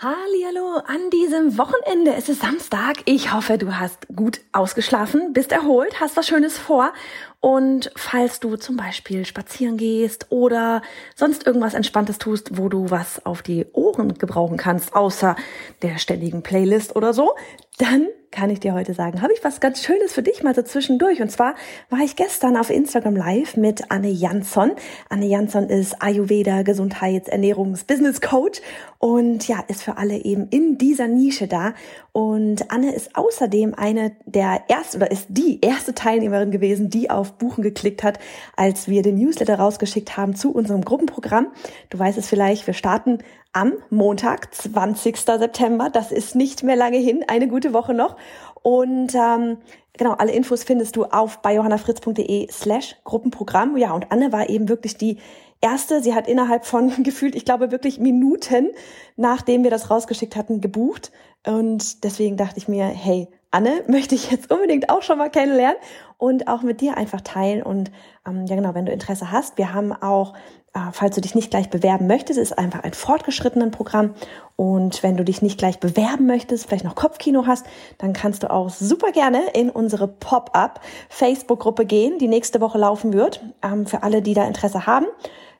Hallo an diesem Wochenende. Es ist Samstag. Ich hoffe, du hast gut ausgeschlafen, bist erholt, hast was Schönes vor. Und falls du zum Beispiel spazieren gehst oder sonst irgendwas Entspanntes tust, wo du was auf die Ohren gebrauchen kannst, außer der ständigen Playlist oder so, dann kann ich dir heute sagen, habe ich was ganz Schönes für dich mal so zwischendurch. Und zwar war ich gestern auf Instagram Live mit Anne Jansson. Anne Jansson ist Ayurveda, Gesundheits-, Ernährungs-, Business Coach und ja, ist für alle eben in dieser Nische da. Und Anne ist außerdem eine der ersten oder ist die erste Teilnehmerin gewesen, die auf Buchen geklickt hat, als wir den Newsletter rausgeschickt haben zu unserem Gruppenprogramm. Du weißt es vielleicht, wir starten am Montag, 20. September. Das ist nicht mehr lange hin, eine gute Woche noch. Und ähm, genau, alle Infos findest du auf bei johannafritz.de slash Gruppenprogramm. Ja, und Anne war eben wirklich die erste. Sie hat innerhalb von gefühlt, ich glaube, wirklich Minuten, nachdem wir das rausgeschickt hatten, gebucht. Und deswegen dachte ich mir, hey, Anne möchte ich jetzt unbedingt auch schon mal kennenlernen und auch mit dir einfach teilen. Und ähm, ja genau, wenn du Interesse hast, wir haben auch äh, falls du dich nicht gleich bewerben möchtest, ist einfach ein fortgeschrittenen Programm. Und wenn du dich nicht gleich bewerben möchtest, vielleicht noch Kopfkino hast, dann kannst du auch super gerne in unsere Pop-up Facebook-Gruppe gehen, die nächste Woche laufen wird. Ähm, für alle, die da Interesse haben.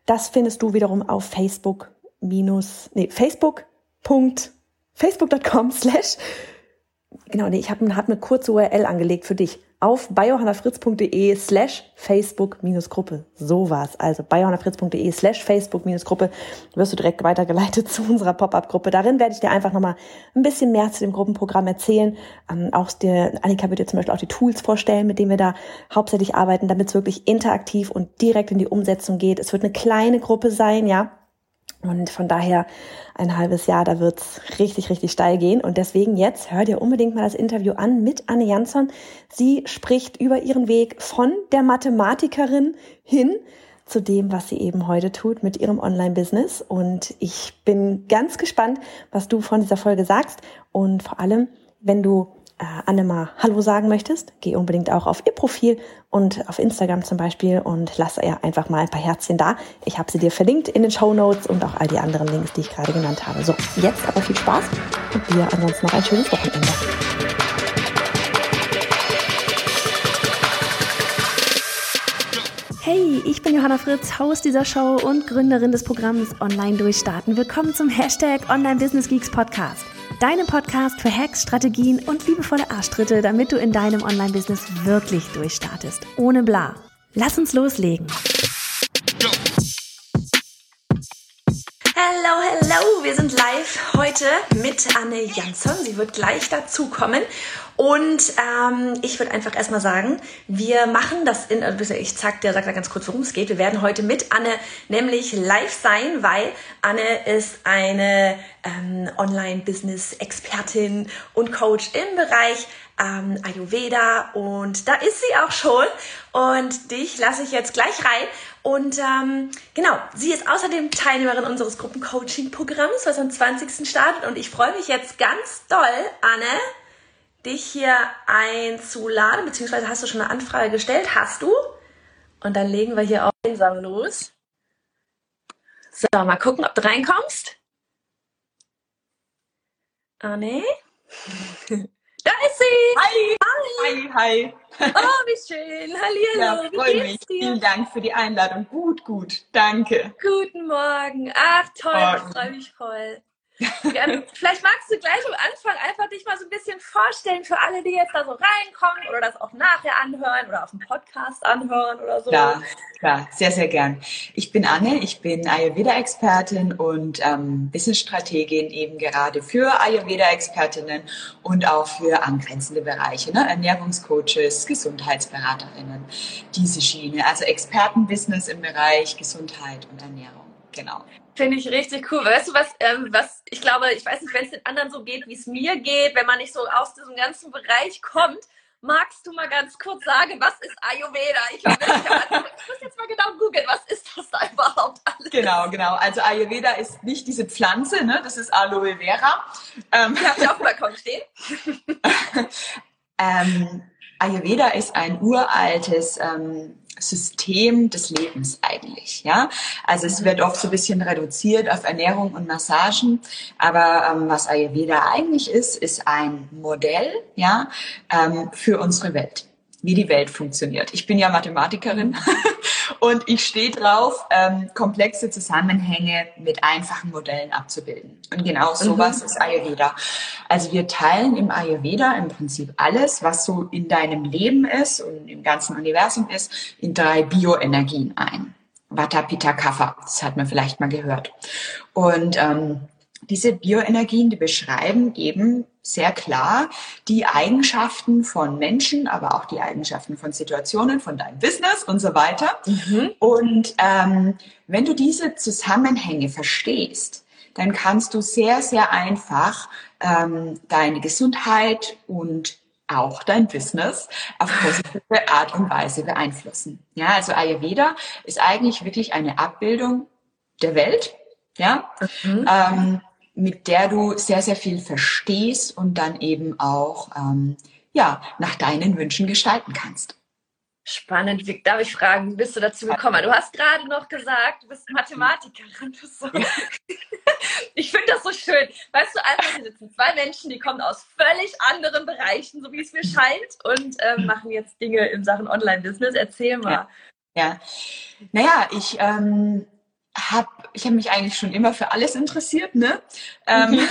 Das findest du wiederum auf Facebook minus, nee, Facebook. Facebook.com slash genau, nee, ich habe hab eine kurze URL angelegt für dich auf biohannafritz.de slash Facebook-Gruppe. So war's. Also biohannafritz.de slash Facebook-Gruppe wirst du direkt weitergeleitet zu unserer Pop-Up-Gruppe. Darin werde ich dir einfach nochmal ein bisschen mehr zu dem Gruppenprogramm erzählen. Ähm, auch dir, Annika wird dir zum Beispiel auch die Tools vorstellen, mit denen wir da hauptsächlich arbeiten, damit es wirklich interaktiv und direkt in die Umsetzung geht. Es wird eine kleine Gruppe sein, ja. Und von daher ein halbes Jahr, da wird's richtig, richtig steil gehen. Und deswegen jetzt hör dir unbedingt mal das Interview an mit Anne Jansson. Sie spricht über ihren Weg von der Mathematikerin hin zu dem, was sie eben heute tut mit ihrem Online-Business. Und ich bin ganz gespannt, was du von dieser Folge sagst. Und vor allem, wenn du äh, Annema Hallo sagen möchtest, geh unbedingt auch auf ihr Profil und auf Instagram zum Beispiel und lass ihr einfach mal ein paar Herzchen da. Ich habe sie dir verlinkt in den Show Notes und auch all die anderen Links, die ich gerade genannt habe. So, jetzt aber viel Spaß und dir ansonsten noch ein schönes Wochenende. Hey, ich bin Johanna Fritz, Haus dieser Show und Gründerin des Programms Online Durchstarten. Willkommen zum Hashtag Online Business Geeks Podcast deinem Podcast für Hacks, Strategien und liebevolle Arschtritte, damit du in deinem Online-Business wirklich durchstartest. Ohne bla. Lass uns loslegen. Hallo, hallo, wir sind live heute mit Anne Jansson. Sie wird gleich dazukommen. Und ähm, ich würde einfach erstmal sagen, wir machen das in, also ich sag dir, sag da ganz kurz, worum es geht. Wir werden heute mit Anne nämlich live sein, weil Anne ist eine ähm, Online-Business-Expertin und Coach im Bereich ähm, Ayurveda und da ist sie auch schon und dich lasse ich jetzt gleich rein und ähm, genau, sie ist außerdem Teilnehmerin unseres Gruppencoaching-Programms, was am 20. startet und ich freue mich jetzt ganz doll, Anne, dich hier einzuladen, beziehungsweise hast du schon eine Anfrage gestellt? Hast du? Und dann legen wir hier auch einsam los. So, mal gucken, ob du reinkommst. Ah, nee. Da ist sie! Hi! Hi! Hi! Oh, wie schön! Hallihallo! Ja, freue mich. Dir? Vielen Dank für die Einladung. Gut, gut. Danke. Guten Morgen. Ach, toll. Ich freue mich voll. Vielleicht magst du gleich am Anfang einfach dich mal so ein bisschen vorstellen für alle, die jetzt da so reinkommen oder das auch nachher anhören oder auf dem Podcast anhören oder so. Klar, klar, sehr, sehr gern. Ich bin Anne, ich bin Ayurveda-Expertin und ähm, Business-Strategin eben gerade für Ayurveda-Expertinnen und auch für angrenzende Bereiche, ne? Ernährungscoaches, Gesundheitsberaterinnen, diese Schiene, also Expertenbusiness im Bereich Gesundheit und Ernährung. Genau. Finde ich richtig cool. Weißt du was, ähm, was ich glaube, ich weiß nicht, wenn es den anderen so geht, wie es mir geht, wenn man nicht so aus diesem ganzen Bereich kommt, magst du mal ganz kurz sagen, was ist Ayurveda? Ich, glaube, ich muss jetzt mal genau googeln, was ist das da überhaupt alles? Genau, genau. Also Ayurveda ist nicht diese Pflanze, ne? das ist Aloe Vera. Ähm, die habe ich auf dem Balkon stehen. ähm, Ayurveda ist ein uraltes ähm, System des Lebens eigentlich. Ja, also es wird oft so ein bisschen reduziert auf Ernährung und Massagen, aber ähm, was Ayurveda eigentlich ist, ist ein Modell, ja, ähm, für unsere Welt wie die Welt funktioniert. Ich bin ja Mathematikerin und ich stehe drauf, ähm, komplexe Zusammenhänge mit einfachen Modellen abzubilden. Und genau sowas mhm. ist Ayurveda. Also wir teilen im Ayurveda im Prinzip alles, was so in deinem Leben ist und im ganzen Universum ist, in drei Bioenergien ein. Vata, Pitta, Kapha, das hat man vielleicht mal gehört. Und ähm, diese Bioenergien, die beschreiben eben sehr klar die Eigenschaften von Menschen, aber auch die Eigenschaften von Situationen, von deinem Business und so weiter. Mhm. Und ähm, wenn du diese Zusammenhänge verstehst, dann kannst du sehr, sehr einfach ähm, deine Gesundheit und auch dein Business auf positive Art und Weise beeinflussen. Ja, also Ayurveda ist eigentlich wirklich eine Abbildung der Welt. Ja, mhm. ähm, mit der du sehr, sehr viel verstehst und dann eben auch ähm, ja, nach deinen Wünschen gestalten kannst. Spannend. Wie, darf ich fragen, wie bist du dazu gekommen? Du hast gerade noch gesagt, du bist Mathematikerin. So. Ja. Ich finde das so schön. Weißt du, einfach hier sitzen zwei Menschen, die kommen aus völlig anderen Bereichen, so wie es mir scheint, und ähm, machen jetzt Dinge in Sachen Online-Business. Erzähl mal. Ja. ja. Naja, ich ähm, habe ich habe mich eigentlich schon immer für alles interessiert, ne? Ähm, mhm.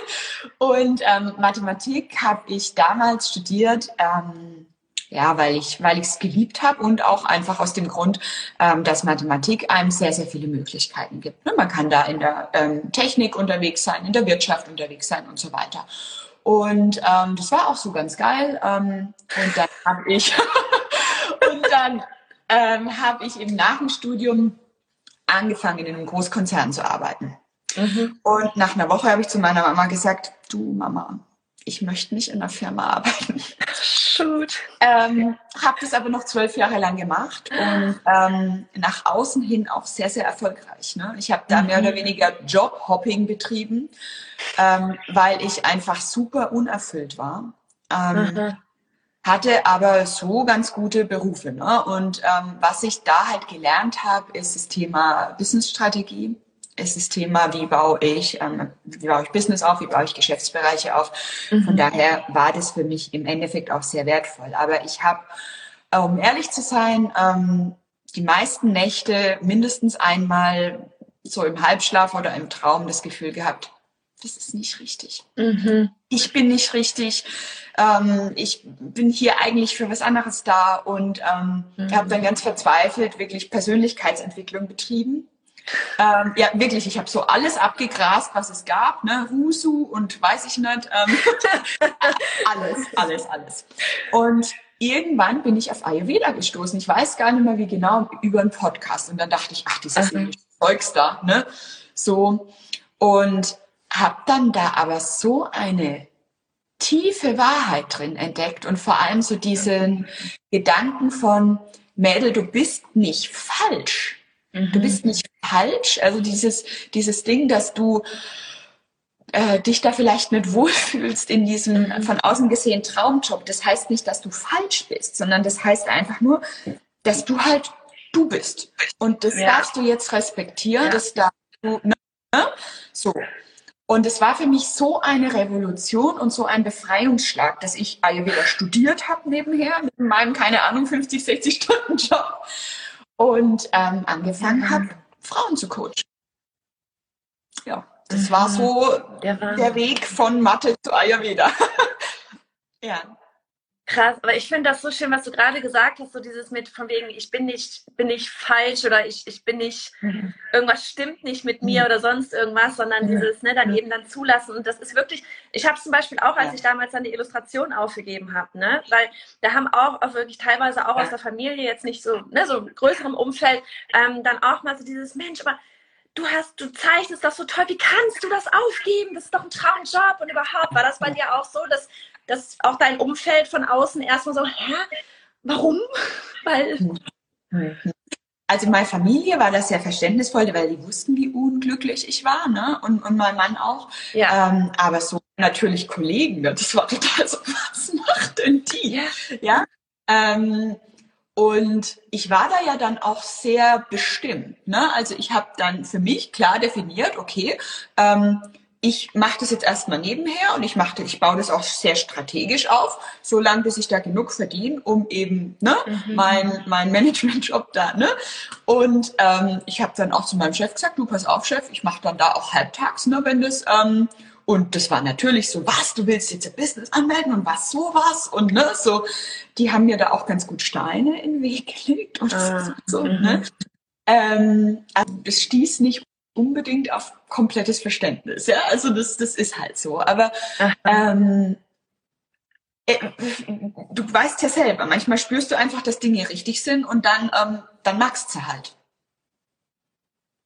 und ähm, Mathematik habe ich damals studiert, ähm, ja, weil ich weil ich es geliebt habe und auch einfach aus dem Grund, ähm, dass Mathematik einem sehr sehr viele Möglichkeiten gibt. Ne? Man kann da in der ähm, Technik unterwegs sein, in der Wirtschaft unterwegs sein und so weiter. Und ähm, das war auch so ganz geil. Und dann habe ich und dann habe ich eben nach dem Studium angefangen, in einem Großkonzern zu arbeiten. Mhm. Und nach einer Woche habe ich zu meiner Mama gesagt, du Mama, ich möchte nicht in einer Firma arbeiten. Shoot. Ähm, habe das aber noch zwölf Jahre lang gemacht und ähm, nach außen hin auch sehr, sehr erfolgreich. Ne? Ich habe da mhm. mehr oder weniger Jobhopping betrieben, ähm, weil ich einfach super unerfüllt war. Ähm, mhm hatte aber so ganz gute Berufe. Ne? Und ähm, was ich da halt gelernt habe, ist das Thema Businessstrategie, ist das Thema, wie baue ich, ähm, wie baue ich Business auf, wie baue ich Geschäftsbereiche auf. Mhm. Von daher war das für mich im Endeffekt auch sehr wertvoll. Aber ich habe, um ehrlich zu sein, ähm, die meisten Nächte mindestens einmal so im Halbschlaf oder im Traum das Gefühl gehabt, das ist nicht richtig. Mhm. Ich bin nicht richtig. Ähm, ich bin hier eigentlich für was anderes da und ähm, mhm. habe dann ganz verzweifelt wirklich Persönlichkeitsentwicklung betrieben. Ähm, ja, wirklich, ich habe so alles abgegrast, was es gab, ne, Husu und weiß ich nicht, ähm, alles, alles, alles. Und irgendwann bin ich auf Ayurveda gestoßen. Ich weiß gar nicht mehr, wie genau, über einen Podcast. Und dann dachte ich, ach, dieses mhm. Zeugs da, ne, so. Und habe dann da aber so eine tiefe Wahrheit drin entdeckt und vor allem so diesen Gedanken von, Mädel, du bist nicht falsch. Mhm. Du bist nicht falsch. Also dieses, dieses Ding, dass du äh, dich da vielleicht nicht wohlfühlst in diesem mhm. von außen gesehen Traumjob. Das heißt nicht, dass du falsch bist, sondern das heißt einfach nur, dass du halt du bist. Und das ja. darfst du jetzt respektieren, ja. das darfst du, ne? So. Und es war für mich so eine Revolution und so ein Befreiungsschlag, dass ich Ayurveda studiert habe nebenher mit meinem, keine Ahnung, 50, 60 Stunden Job und ähm, angefangen mhm. habe, Frauen zu coachen. Ja, das war so der, der Weg von Mathe zu Ayurveda. ja. Krass, aber ich finde das so schön, was du gerade gesagt hast, so dieses mit von wegen, ich bin nicht, bin nicht falsch oder ich, ich bin nicht, mhm. irgendwas stimmt nicht mit mir mhm. oder sonst irgendwas, sondern dieses, ne, dann eben dann zulassen. Und das ist wirklich, ich habe zum Beispiel auch, als ich damals dann die Illustration aufgegeben habe, ne, weil da haben auch, auch wirklich teilweise auch aus der Familie jetzt nicht so, ne, so größerem Umfeld, ähm, dann auch mal so dieses Mensch, aber du hast, du zeichnest das so toll, wie kannst du das aufgeben? Das ist doch ein Traumjob und überhaupt. War das bei dir auch so, dass dass auch dein Umfeld von außen erstmal so, hä, warum? Weil. Also meine Familie war das sehr verständnisvoll, weil die wussten, wie unglücklich ich war, ne? Und, und mein Mann auch. Ja. Ähm, aber so natürlich Kollegen, das war total so, was macht denn die? Ja. ja? Ähm, Und ich war da ja dann auch sehr bestimmt. Ne? Also ich habe dann für mich klar definiert, okay, ähm, ich mache das jetzt erstmal nebenher und ich mache, ich baue das auch sehr strategisch auf, so lange bis ich da genug verdiene, um eben ne, mhm. mein mein Managementjob da. Ne? Und ähm, ich habe dann auch zu meinem Chef gesagt, du pass auf, Chef, ich mache dann da auch halbtags, ne, wenn das ähm, und das war natürlich so, was, du willst jetzt ein Business anmelden und was, sowas und ne, so, die haben mir da auch ganz gut Steine in den Weg gelegt und ah, so, ne. Ähm, also das stieß nicht unbedingt auf komplettes Verständnis. Ja, also das, das ist halt so. Aber ähm, äh, du weißt ja selber, manchmal spürst du einfach, dass Dinge richtig sind und dann, ähm, dann magst du halt.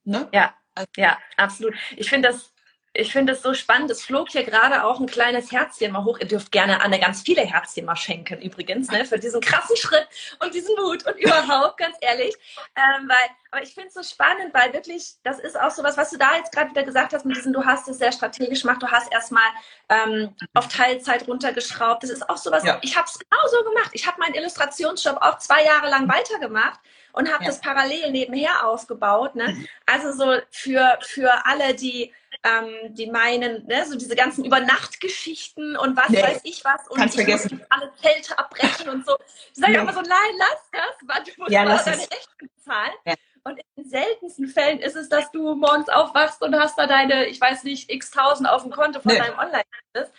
Ne? Ja, also, ja, absolut. Ich finde das ich finde es so spannend. Es flog hier gerade auch ein kleines Herzchen mal hoch. Ihr dürft gerne Anne ganz viele Herzchen mal schenken, übrigens, ne, für diesen krassen Schritt und diesen Mut und überhaupt, ganz ehrlich. Ähm, weil, aber ich finde es so spannend, weil wirklich, das ist auch so was, was du da jetzt gerade wieder gesagt hast mit diesem, du hast es sehr strategisch gemacht, du hast erstmal ähm, auf Teilzeit runtergeschraubt. Das ist auch so was, ja. ich habe es genauso gemacht. Ich habe meinen Illustrationsjob auch zwei Jahre lang weitergemacht und habe ja. das parallel nebenher aufgebaut. Ne? Mhm. Also so für, für alle, die ähm, die meinen, ne, so diese ganzen Übernachtgeschichten und was nee, weiß ich was und ich vergessen. muss alle Zelte abbrechen und so. Ich sage nee. aber so, nein, lass das, weil du musst ja, deine Rechnung bezahlen. Ja. Und in den seltensten Fällen ist es, dass du morgens aufwachst und hast da deine, ich weiß nicht, x tausend auf dem Konto von nee. deinem Online-Business.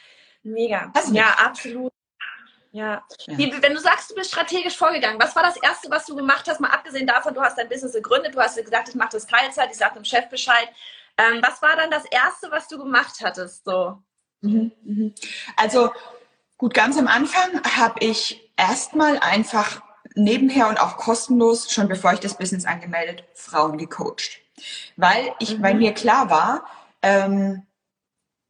Mega. Ja, absolut. Ja. ja. Wie, wenn du sagst, du bist strategisch vorgegangen, was war das Erste, was du gemacht hast, mal abgesehen davon, du hast dein Business gegründet, du hast gesagt, ich mache das Teilzeit, ich sage dem Chef Bescheid. Ähm, was war dann das Erste, was du gemacht hattest? So? Mhm, mhm. Also gut, ganz am Anfang habe ich erstmal einfach nebenher und auch kostenlos, schon bevor ich das Business angemeldet, Frauen gecoacht. Weil ich, mhm. weil mir klar war, ähm,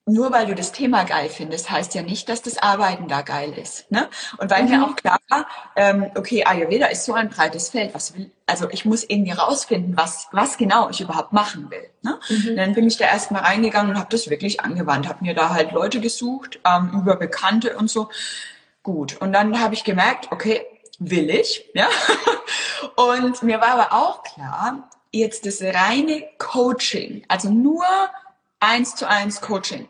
nur weil du das Thema geil findest, heißt ja nicht, dass das Arbeiten da geil ist. Ne? Und weil mhm. mir auch klar war, ähm, okay, Ayurveda ist so ein breites Feld, was will, also ich muss irgendwie rausfinden, was, was genau ich überhaupt machen will. Ne? Mhm. Dann bin ich da erstmal reingegangen und habe das wirklich angewandt, habe mir da halt Leute gesucht, ähm, über Bekannte und so. Gut. Und dann habe ich gemerkt, okay, will ich, ja. und mir war aber auch klar, jetzt das reine Coaching, also nur eins zu eins Coaching,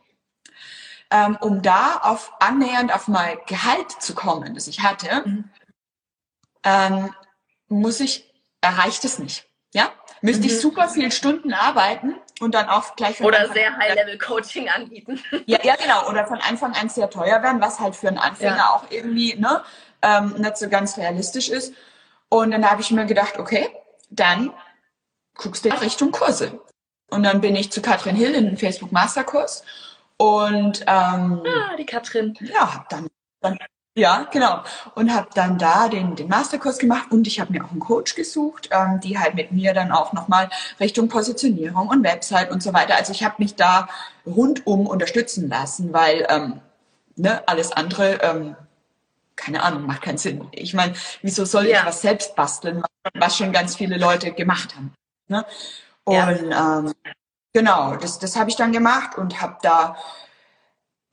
ähm, um da auf annähernd auf mein Gehalt zu kommen, das ich hatte, mhm. ähm, muss ich, erreicht es nicht. Ja? Müsste mhm. ich super viele Stunden arbeiten und dann auch gleich von Oder Anfang sehr High-Level-Coaching anbieten. Ja, ja, genau. Oder von Anfang an sehr teuer werden, was halt für einen Anfänger ja. auch irgendwie ne, ähm, nicht so ganz realistisch ist. Und dann habe ich mir gedacht, okay, dann guckst du Richtung Kurse. Und dann bin ich zu Katrin Hill in den Facebook Masterkurs und ähm, ah, die Katrin. Ja, hab dann, dann ja, genau. Und habe dann da den, den Masterkurs gemacht und ich habe mir auch einen Coach gesucht, ähm, die halt mit mir dann auch nochmal Richtung Positionierung und Website und so weiter. Also ich habe mich da rundum unterstützen lassen, weil ähm, ne, alles andere, ähm, keine Ahnung, macht keinen Sinn. Ich meine, wieso soll ja. ich was selbst basteln, was schon ganz viele Leute gemacht haben? Ne? Und ja. ähm, Genau, das, das habe ich dann gemacht und habe da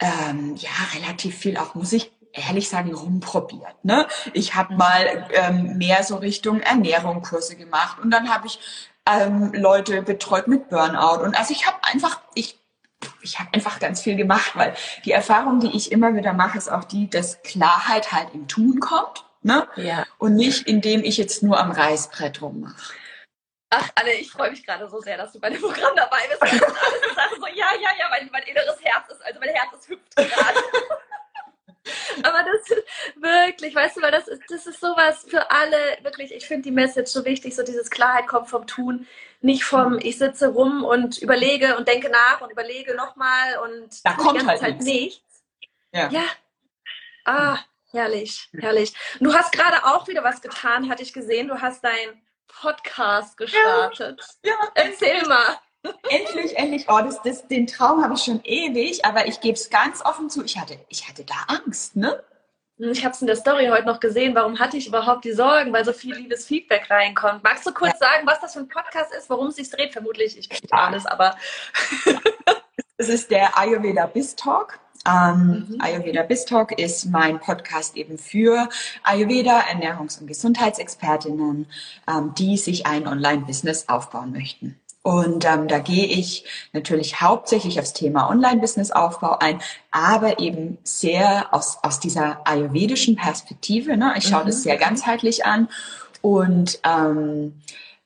ähm, ja relativ viel auch, muss ich ehrlich sagen, rumprobiert. Ne? Ich habe mhm. mal ähm, mehr so Richtung Ernährung Kurse gemacht und dann habe ich ähm, Leute betreut mit Burnout und also ich habe einfach, ich ich habe einfach ganz viel gemacht, weil die Erfahrung, die ich immer wieder mache, ist auch die, dass Klarheit halt im Tun kommt. Ne? Ja. Und nicht, indem ich jetzt nur am Reißbrett rummache. Ach, Anne, ich freue mich gerade so sehr, dass du bei dem Programm dabei bist. Und alles so, ja, ja, ja, mein, mein inneres Herz ist, also mein Herz ist hüpft gerade. Aber das ist wirklich, weißt du, weil das ist, das ist sowas für alle, wirklich, ich finde die Message so wichtig, so dieses Klarheit kommt vom Tun, nicht vom ich sitze rum und überlege und denke nach und überlege nochmal und da kommt halt, halt nichts. Ja. ja. Ah, herrlich, herrlich. du hast gerade auch wieder was getan, hatte ich gesehen. Du hast dein Podcast gestartet. Ja, ja. Erzähl mal. Endlich, endlich. Oh, das, das, den Traum habe ich schon ewig, aber ich gebe es ganz offen zu, ich hatte, ich hatte da Angst, ne? Ich habe es in der Story heute noch gesehen. Warum hatte ich überhaupt die Sorgen? Weil so viel liebes Feedback reinkommt. Magst du kurz ja. sagen, was das für ein Podcast ist, worum es sich dreht? Vermutlich, ich weiß alles, aber. es ist der Ayurveda Biz Talk. Ähm, mhm. Ayurveda Bistalk ist mein Podcast eben für Ayurveda, Ernährungs- und Gesundheitsexpertinnen, ähm, die sich ein Online-Business aufbauen möchten. Und ähm, da gehe ich natürlich hauptsächlich aufs Thema Online-Business-Aufbau ein, aber eben sehr aus, aus dieser ayurvedischen Perspektive. Ne? Ich schaue mhm. das sehr ganzheitlich an und ähm,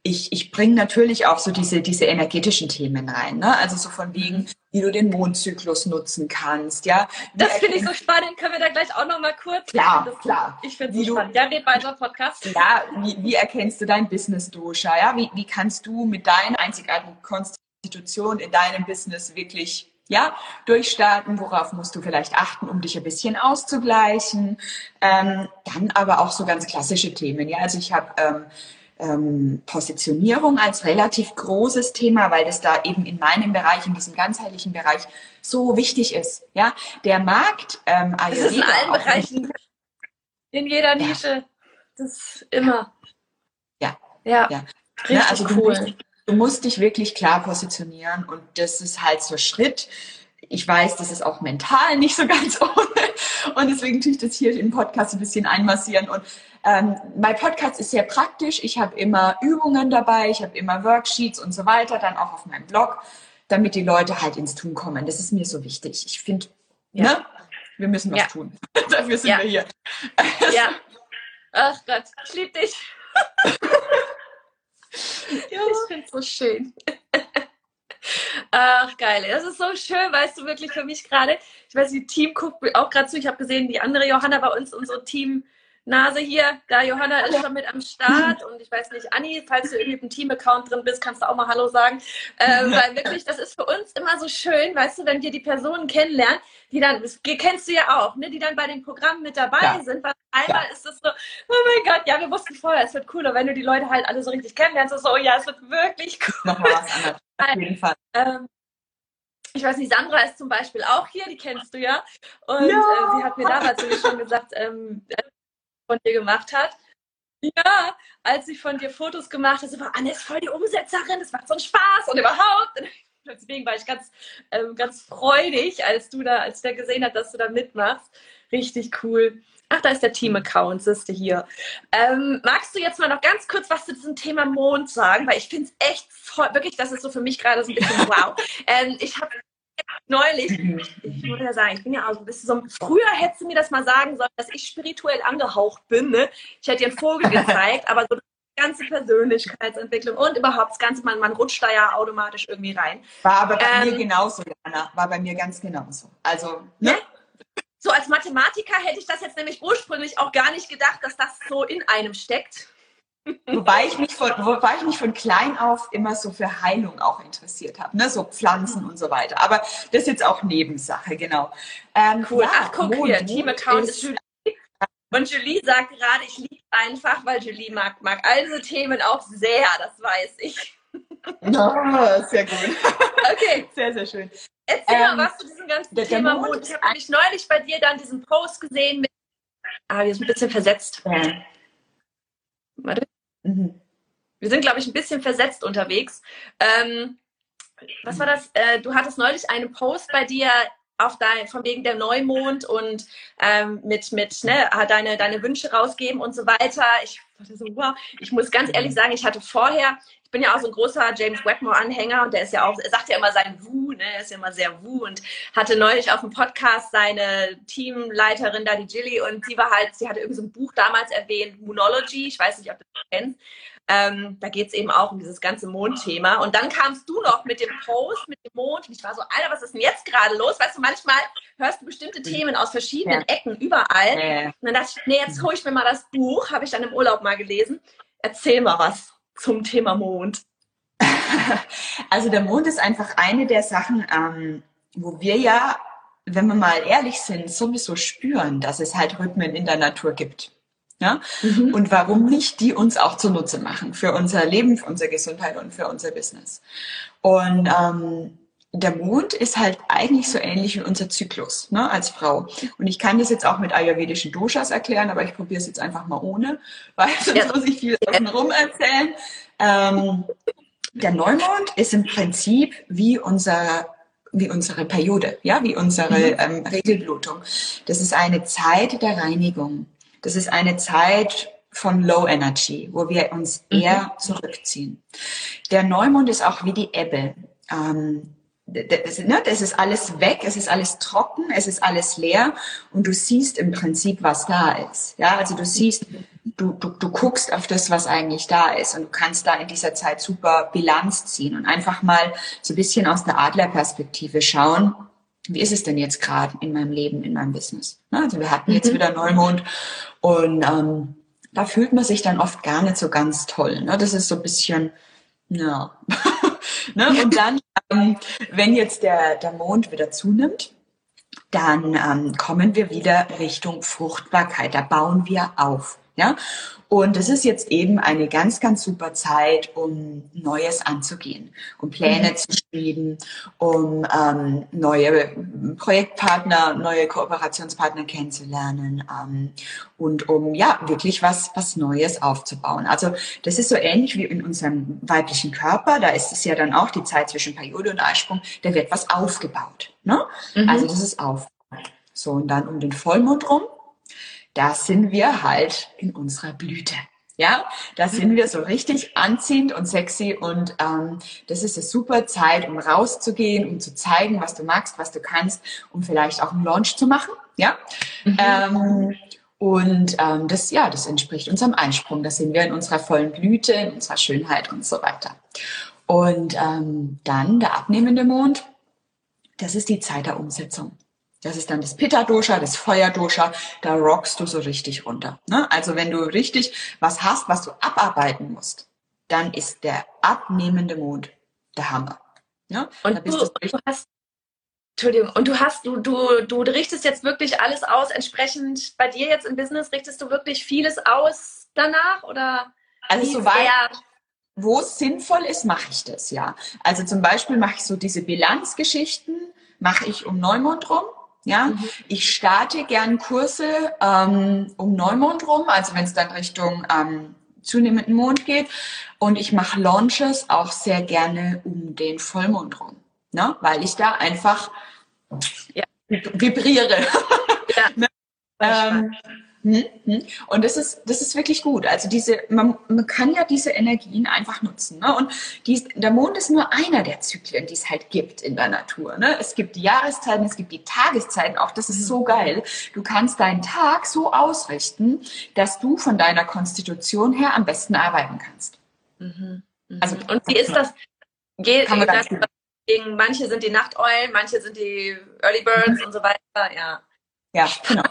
ich, ich bringe natürlich auch so diese, diese energetischen Themen rein. Ne? Also so von wegen, wie du den Mondzyklus nutzen kannst. Ja? das finde ich so spannend. Können wir da gleich auch noch mal kurz? Klar, das, klar. Ich finde es so spannend. Ja, red weiter, Podcast. Ja, wie, wie erkennst du dein Business-Dosha? Ja? Wie, wie kannst du mit deiner einzigartigen Konstitution in deinem Business wirklich ja, durchstarten, worauf musst du vielleicht achten, um dich ein bisschen auszugleichen. Ähm, dann aber auch so ganz klassische Themen. Ja, also ich habe ähm, ähm, Positionierung als relativ großes Thema, weil das da eben in meinem Bereich, in diesem ganzheitlichen Bereich so wichtig ist. Ja, der Markt, ähm, das ist in allen Bereichen, in jeder Nische, ja. das ist immer. Ja, ja, ja. Richtig ja, also cool. Du musst, du musst dich wirklich klar positionieren und das ist halt so Schritt. Ich weiß, das ist auch mental nicht so ganz ohne und deswegen tue ich das hier im Podcast ein bisschen einmassieren und ähm, mein Podcast ist sehr praktisch. Ich habe immer Übungen dabei, ich habe immer Worksheets und so weiter, dann auch auf meinem Blog, damit die Leute halt ins Tun kommen. Das ist mir so wichtig. Ich finde, ja. ne? wir müssen was ja. tun. Dafür sind ja. wir hier. ja. Ach Gott, ich liebe dich. ja. Ich finde es so schön. Ach, geil. Das ist so schön, weißt du, wirklich für mich gerade. Ich weiß, die Team guckt auch gerade zu. Ich habe gesehen, die andere Johanna bei uns, unser Team, Nase hier. Da Johanna ist schon mit am Start und ich weiß nicht, Anni, falls du irgendwie im Team-Account drin bist, kannst du auch mal Hallo sagen. Äh, weil wirklich, das ist für uns immer so schön, weißt du, wenn wir die Personen kennenlernen, die dann, das kennst du ja auch, ne, die dann bei den Programmen mit dabei ja. sind, weil einmal ja. ist es so, oh mein Gott, ja, wir wussten vorher, es wird cooler, wenn du die Leute halt alle so richtig kennenlernst, so, oh ja, es wird wirklich cool. Nochmal was anderes, auf jeden Fall. Ähm, ich weiß nicht, Sandra ist zum Beispiel auch hier, die kennst du ja. Und ja. Äh, sie hat mir damals schon gesagt, ähm, von dir gemacht hat. Ja, als sie von dir Fotos gemacht hat, so war Anne ist voll die Umsetzerin, das macht so einen Spaß und überhaupt. Deswegen war ich ganz, ähm, ganz freudig, als du da, als der gesehen hat, dass du da mitmachst. Richtig cool. Ach, da ist der Team-Account, siehst du hier. Ähm, magst du jetzt mal noch ganz kurz was zu diesem Thema Mond sagen? Weil ich finde es echt voll, wirklich, das ist so für mich gerade so ein bisschen wow. ähm, ich habe neulich, ich, muss ja sagen, ich bin ja auch so ein bisschen so, früher hättest du mir das mal sagen sollen, dass ich spirituell angehaucht bin. Ne? Ich hätte dir einen Vogel gezeigt, aber so die ganze Persönlichkeitsentwicklung und überhaupt das Ganze, man, man rutscht da ja automatisch irgendwie rein. War aber bei ähm, mir genauso, Jana. War bei mir ganz genauso. Also, ne? ne? So als Mathematiker hätte ich das jetzt nämlich ursprünglich auch gar nicht gedacht, dass das so in einem steckt. Wobei ich, mich von, wobei ich mich von klein auf immer so für Heilung auch interessiert habe, ne? so Pflanzen und so weiter. Aber das ist jetzt auch Nebensache, genau. Ähm, cool. Ja, Ach, guck Mond, hier, Team-Account ist Julie. Und Julie sagt gerade, ich liebe einfach, weil Julie mag, mag all diese Themen auch sehr, das weiß ich. Oh, sehr gut. Okay. Sehr, sehr schön. Erzähl ähm, mal was zu diesem ganzen Thema Mond. Ich habe nämlich neulich bei dir dann diesen Post gesehen mit. Ah, wir sind ein bisschen versetzt. Ja. Warte. Mhm. Wir sind, glaube ich, ein bisschen versetzt unterwegs. Ähm, was war das? Äh, du hattest neulich einen Post bei dir auf dein, von wegen der Neumond und ähm, mit, mit ne, deine, deine Wünsche rausgeben und so weiter. Ich dachte so, wow, ich muss ganz ehrlich sagen, ich hatte vorher, ich bin ja auch so ein großer James Wetmore-Anhänger und der ist ja auch, er sagt ja immer sein Wu, ne, er ist ja immer sehr Wu und hatte neulich auf dem Podcast seine Teamleiterin da, die Jilly, und sie war halt, sie hatte irgendwie so ein Buch damals erwähnt, Moonology, ich weiß nicht, ob du das kennst. Ähm, da geht es eben auch um dieses ganze Mondthema. Und dann kamst du noch mit dem Post, mit dem Mond. Und ich war so, Alter, was ist denn jetzt gerade los? Weißt du, manchmal hörst du bestimmte Themen aus verschiedenen ja. Ecken, überall. Ja. Und dann dachte ich, nee, jetzt hole ich mir mal das Buch, habe ich dann im Urlaub mal gelesen. Erzähl mal was zum Thema Mond. Also der Mond ist einfach eine der Sachen, ähm, wo wir ja, wenn wir mal ehrlich sind, sowieso spüren, dass es halt Rhythmen in der Natur gibt. Ja? Mhm. Und warum nicht die uns auch zunutze machen für unser Leben, für unsere Gesundheit und für unser Business. Und ähm, der Mond ist halt eigentlich so ähnlich wie unser Zyklus ne, als Frau. Und ich kann das jetzt auch mit ayurvedischen Doshas erklären, aber ich probiere es jetzt einfach mal ohne, weil sonst ja. muss ich viel rum erzählen. Ähm, der Neumond ist im Prinzip wie unser wie unsere Periode, ja, wie unsere mhm. ähm, Regelblutung. Das ist eine Zeit der Reinigung. Das ist eine Zeit von Low Energy, wo wir uns mhm. eher zurückziehen. Der Neumond ist auch wie die Ebbe. Ähm, das, ne, das ist alles weg, es ist alles trocken, es ist alles leer und du siehst im Prinzip, was da ist. Ja, also du siehst, du, du, du guckst auf das, was eigentlich da ist und du kannst da in dieser Zeit super Bilanz ziehen und einfach mal so ein bisschen aus der Adlerperspektive schauen, wie ist es denn jetzt gerade in meinem Leben, in meinem Business? Ne, also wir hatten jetzt mhm. wieder Neumond und ähm, da fühlt man sich dann oft gar nicht so ganz toll. Ne? Das ist so ein bisschen, ja. ne? Und dann ähm, wenn jetzt der, der Mond wieder zunimmt, dann ähm, kommen wir wieder Richtung Fruchtbarkeit. Da bauen wir auf. Ja, und es ist jetzt eben eine ganz, ganz super Zeit, um Neues anzugehen, um Pläne mhm. zu schmieden, um ähm, neue Projektpartner, neue Kooperationspartner kennenzulernen ähm, und um ja wirklich was, was Neues aufzubauen. Also das ist so ähnlich wie in unserem weiblichen Körper. Da ist es ja dann auch die Zeit zwischen Periode und Eisprung. Da wird was aufgebaut. Ne? Mhm. Also das ist auf. So und dann um den Vollmond rum da sind wir halt in unserer Blüte. Ja, da sind wir so richtig anziehend und sexy und ähm, das ist eine super Zeit, um rauszugehen, um zu zeigen, was du magst, was du kannst, um vielleicht auch einen Launch zu machen. Ja, mhm. ähm, und ähm, das ja, das entspricht unserem Einsprung. Da sind wir in unserer vollen Blüte, in unserer Schönheit und so weiter. Und ähm, dann der abnehmende Mond, das ist die Zeit der Umsetzung. Das ist dann das Pitta-Dosha, das Feuer-Dosha. Da rockst du so richtig runter. Ne? Also wenn du richtig was hast, was du abarbeiten musst, dann ist der abnehmende Mond der Hammer. Ne? Und du, du hast Entschuldigung, und du hast, du, du, du richtest jetzt wirklich alles aus, entsprechend bei dir jetzt im Business, richtest du wirklich vieles aus danach oder? Also soweit, wo es sinnvoll ist, mache ich das, ja. Also zum Beispiel mache ich so diese Bilanzgeschichten, mache ich um Neumond rum. Ja, mhm. ich starte gern Kurse ähm, um Neumond rum, also wenn es dann Richtung ähm, zunehmenden Mond geht. Und ich mache Launches auch sehr gerne um den Vollmond rum, ne? weil ich da einfach ja. vibriere. Ja. ne? ähm, hm, hm. Und das ist, das ist wirklich gut. Also diese, man, man kann ja diese Energien einfach nutzen. Ne? Und die, der Mond ist nur einer der Zyklen, die es halt gibt in der Natur. Ne? Es gibt die Jahreszeiten, es gibt die Tageszeiten. Auch das ist so geil. Du kannst deinen Tag so ausrichten, dass du von deiner Konstitution her am besten arbeiten kannst. Mhm. Mhm. Also, und wie ist das? Geht, kann man das gegen, manche sind die Nachteulen, manche sind die Early Birds mhm. und so weiter. Ja. Ja, genau.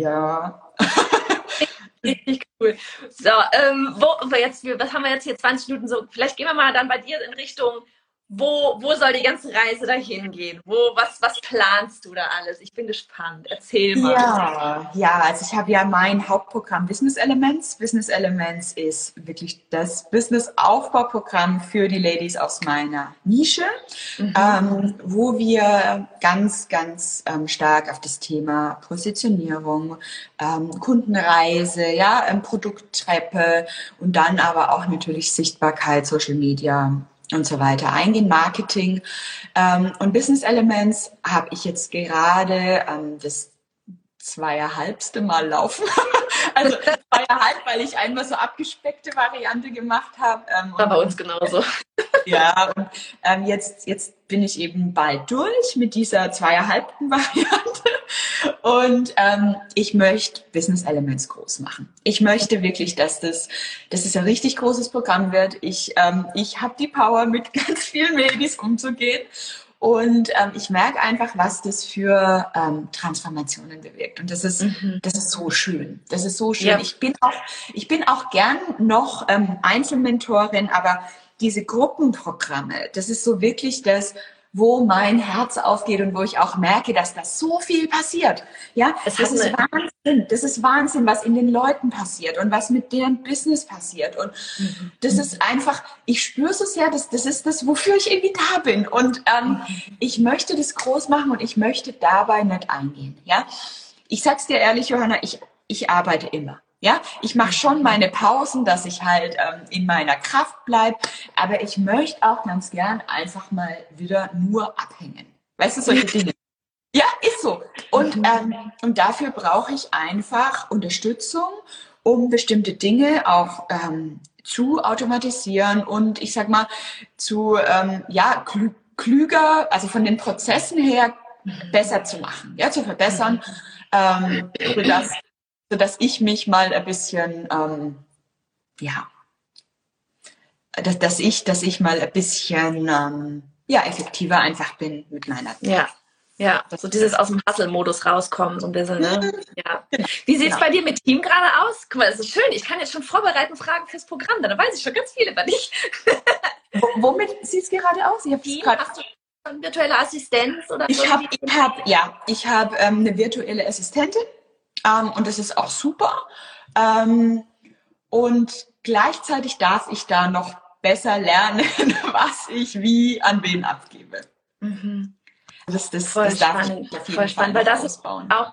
Ja. Richtig cool. So, ähm, wo, jetzt, was haben wir jetzt hier 20 Minuten so? Vielleicht gehen wir mal dann bei dir in Richtung wo, wo soll die ganze Reise dahin gehen? Wo, was, was planst du da alles? Ich bin gespannt. Erzähl mal. Ja, ja also ich habe ja mein Hauptprogramm Business Elements. Business Elements ist wirklich das Business-Aufbauprogramm für die Ladies aus meiner Nische, mhm. ähm, wo wir ganz, ganz ähm, stark auf das Thema Positionierung, ähm, Kundenreise, ja, ähm, Produkttreppe und dann aber auch natürlich Sichtbarkeit, Social Media und so weiter eingehen, Marketing ähm, und Business Elements habe ich jetzt gerade ähm, das zweieinhalbste Mal laufen. also zweieinhalb, weil ich einmal so abgespeckte Variante gemacht habe. Ähm, War bei uns genauso. ja, und ähm, jetzt, jetzt bin ich eben bald durch mit dieser zweieinhalbten Variante. Und ähm, ich möchte Business Elements groß machen. Ich möchte wirklich, dass das, dass es ein richtig großes Programm wird. Ich, ähm, ich habe die Power, mit ganz vielen Ladies umzugehen. Und ähm, ich merke einfach, was das für ähm, Transformationen bewirkt. Und das ist, mhm. das ist so schön. Das ist so schön. Ja. Ich bin auch, ich bin auch gern noch ähm, Einzelmentorin, aber diese Gruppenprogramme, das ist so wirklich das, wo mein Herz aufgeht und wo ich auch merke, dass da so viel passiert. Ja, das ist Wahnsinn. Das ist Wahnsinn, was in den Leuten passiert und was mit deren Business passiert. Und mhm. das ist einfach, ich spüre so sehr, dass das ist das, wofür ich irgendwie da bin. Und ähm, ich möchte das groß machen und ich möchte dabei nicht eingehen. Ja, ich sag's dir ehrlich, Johanna, ich, ich arbeite immer. Ja, ich mache schon meine Pausen, dass ich halt ähm, in meiner Kraft bleibe, aber ich möchte auch ganz gern einfach mal wieder nur abhängen. Weißt du, solche Dinge. Ja, ist so. Und, mhm. ähm, und dafür brauche ich einfach Unterstützung, um bestimmte Dinge auch ähm, zu automatisieren und ich sag mal zu ähm, ja klü klüger, also von den Prozessen her besser zu machen, ja, zu verbessern, ähm, sodass, sodass ich mich mal ein bisschen, ähm, ja, dass, dass ich, dass ich mal ein bisschen ähm, ja, effektiver einfach bin mit meiner Zeit. Ja. Ja, so dieses aus dem Hustle-Modus rauskommen, so ein bisschen. Ne? Ja. Wie sieht es genau. bei dir mit Team gerade aus? Guck mal, das ist schön. Ich kann jetzt schon vorbereiten Fragen fürs Programm. Da weiß ich schon ganz viel über dich. Womit sieht es gerade aus? Ich Team, hast du eine virtuelle Assistenz oder Ich habe, hab, ja, ich habe ähm, eine virtuelle Assistentin ähm, und das ist auch super. Ähm, und gleichzeitig darf ich da noch besser lernen, was ich wie an wen abgebe. Mhm. Das, das, voll das darf spannend, ich voll spannend, weil das ausbauen. ist auch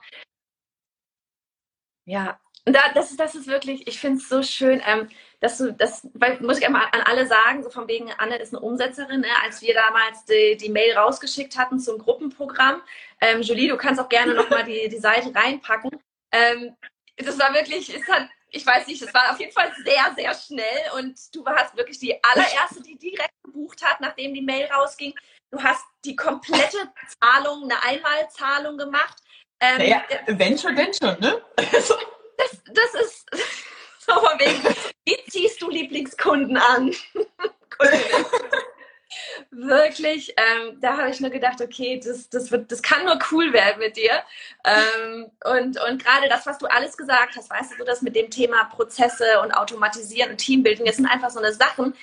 ja, da, das, ist, das ist wirklich, ich finde es so schön, ähm, dass du, das weil, muss ich einmal an alle sagen, so von wegen, Anne ist eine Umsetzerin, ne? als wir damals die, die Mail rausgeschickt hatten zum Gruppenprogramm. Ähm, Julie, du kannst auch gerne nochmal die, die Seite reinpacken. Ähm, das war wirklich, es hat ich weiß nicht, es war auf jeden Fall sehr, sehr schnell und du warst wirklich die allererste, die direkt gebucht hat, nachdem die Mail rausging. Du hast die komplette Zahlung, eine Einmalzahlung gemacht. Ähm, naja, wenn schon, denn schon, ne? das, das ist so von wegen, wie ziehst du Lieblingskunden an? Wirklich, ähm, da habe ich nur gedacht, okay, das, das, wird, das kann nur cool werden mit dir. Ähm, und und gerade das, was du alles gesagt hast, weißt du, das mit dem Thema Prozesse und Automatisieren und Teambuilding, das sind einfach so eine Sachen,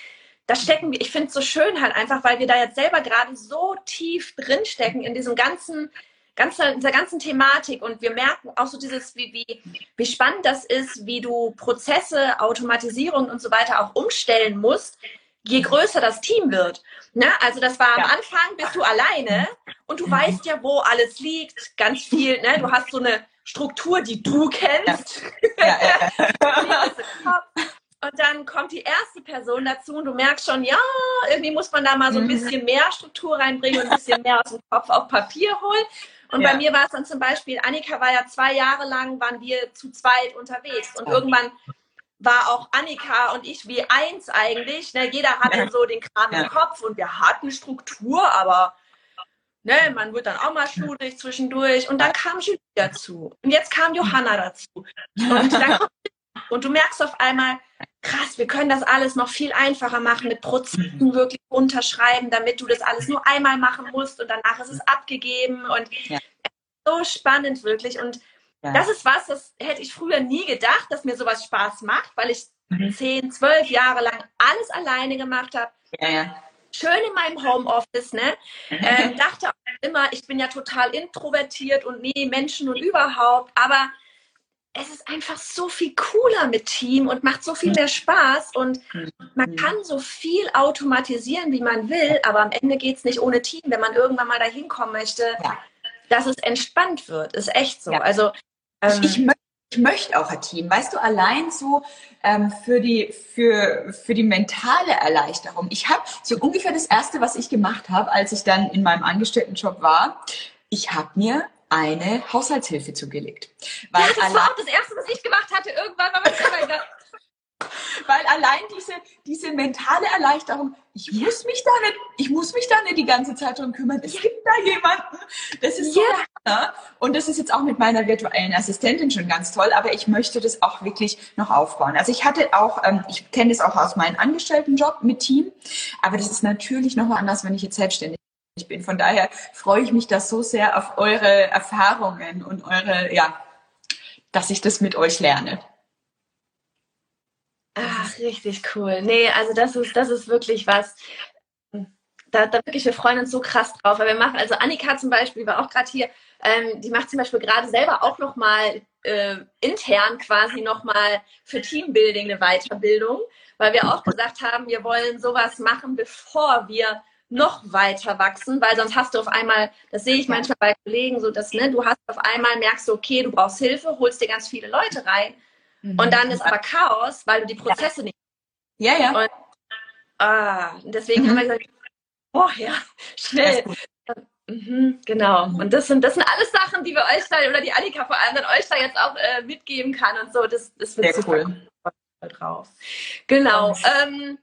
da stecken wir, ich finde es so schön halt einfach, weil wir da jetzt selber gerade so tief drinstecken in diesem ganzen, ganze, dieser ganzen Thematik und wir merken auch so dieses, wie, wie, wie spannend das ist, wie du Prozesse, Automatisierung und so weiter auch umstellen musst, je größer das Team wird. Ne? Also das war am Anfang bist du alleine und du weißt ja, wo alles liegt, ganz viel. Ne? Du hast so eine Struktur, die du kennst. Ja. Ja, und dann kommt die erste Person dazu und du merkst schon, ja, irgendwie muss man da mal so ein mhm. bisschen mehr Struktur reinbringen und ein bisschen mehr aus dem Kopf auf Papier holen. Und ja. bei mir war es dann zum Beispiel, Annika war ja zwei Jahre lang, waren wir zu zweit unterwegs und irgendwann war auch Annika und ich wie eins eigentlich. Ne? Jeder hatte so den Kram im Kopf und wir hatten Struktur, aber ne, man wird dann auch mal schwurig zwischendurch. Und dann kam Julie dazu. Und jetzt kam Johanna dazu. Und, dann, und du merkst auf einmal, krass, wir können das alles noch viel einfacher machen, mit Prozessen mhm. wirklich unterschreiben, damit du das alles nur einmal machen musst und danach ist es abgegeben. Und ja. so spannend wirklich. Und ja. Das ist was, das hätte ich früher nie gedacht, dass mir sowas Spaß macht, weil ich mhm. zehn, zwölf Jahre lang alles alleine gemacht habe. Ja, ja. Schön in meinem Homeoffice, ne? Ähm, dachte auch immer, ich bin ja total introvertiert und nee, Menschen und überhaupt, aber es ist einfach so viel cooler mit Team und macht so viel mehr Spaß und man mhm. kann so viel automatisieren, wie man will, aber am Ende geht es nicht ohne Team, wenn man irgendwann mal dahin kommen möchte, ja. dass es entspannt wird. Ist echt so. Ja. Also ähm, ich, möchte, ich möchte auch ein Team. Weißt du, allein so ähm, für, die, für, für die mentale Erleichterung. Ich habe so ungefähr das Erste, was ich gemacht habe, als ich dann in meinem Angestelltenjob war, ich habe mir eine Haushaltshilfe zugelegt. Weil ja, das war auch das Erste, was ich gemacht hatte. Irgendwann war mein weil allein diese, diese mentale Erleichterung, ich ja. muss mich da nicht, ich muss mich da nicht die ganze Zeit drum kümmern. Es ja. gibt da jemanden. Das ist so ja. Und das ist jetzt auch mit meiner virtuellen Assistentin schon ganz toll, aber ich möchte das auch wirklich noch aufbauen. Also ich hatte auch, ähm, ich kenne das auch aus meinem Angestelltenjob mit Team, aber das ist natürlich nochmal anders, wenn ich jetzt selbstständig bin. Von daher freue ich mich da so sehr auf eure Erfahrungen und eure, ja, dass ich das mit euch lerne. Ach, richtig cool. Nee, also das ist, das ist wirklich was. Da, da wirklich, wir freuen uns so krass drauf. Weil wir machen, also Annika zum Beispiel war auch gerade hier, ähm, die macht zum Beispiel gerade selber auch nochmal äh, intern quasi nochmal für Teambuilding eine Weiterbildung, weil wir auch gesagt haben, wir wollen sowas machen, bevor wir noch weiter wachsen, weil sonst hast du auf einmal, das sehe ich manchmal bei Kollegen so, dass ne, du hast auf einmal merkst okay, du brauchst Hilfe, holst dir ganz viele Leute rein Mhm. Und dann ist aber Chaos, weil du die Prozesse ja. nicht. Ja, ja. Und, ah, deswegen mhm. haben wir gesagt, oh ja, schnell. Mhm, genau. Und das sind, das sind alles Sachen, die wir euch da, oder die Annika vor allem dann euch da jetzt auch äh, mitgeben kann und so. Das, das wird Sehr super cool. drauf. Genau. Ähm,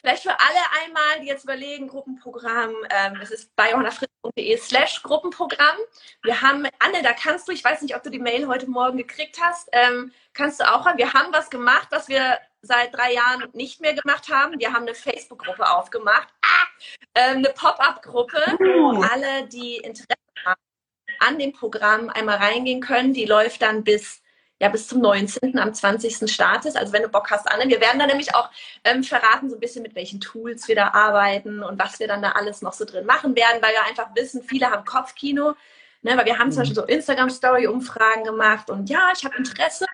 Vielleicht für alle einmal, die jetzt überlegen, Gruppenprogramm, ähm, es ist bei johannafritz.de slash Gruppenprogramm. Wir haben, Anne, da kannst du, ich weiß nicht, ob du die Mail heute Morgen gekriegt hast, ähm, kannst du auch haben. Wir haben was gemacht, was wir seit drei Jahren nicht mehr gemacht haben. Wir haben eine Facebook-Gruppe aufgemacht, ah, ähm, eine Pop-up-Gruppe, wo uh. alle, die Interesse haben an dem Programm einmal reingehen können. Die läuft dann bis ja bis zum 19. am 20. startest. Also wenn du Bock hast, Anne. Wir werden dann nämlich auch ähm, verraten, so ein bisschen mit welchen Tools wir da arbeiten und was wir dann da alles noch so drin machen werden, weil wir einfach wissen, viele haben Kopfkino. Ne, weil wir haben zum mhm. Beispiel so Instagram-Story-Umfragen gemacht und ja, ich habe Interesse,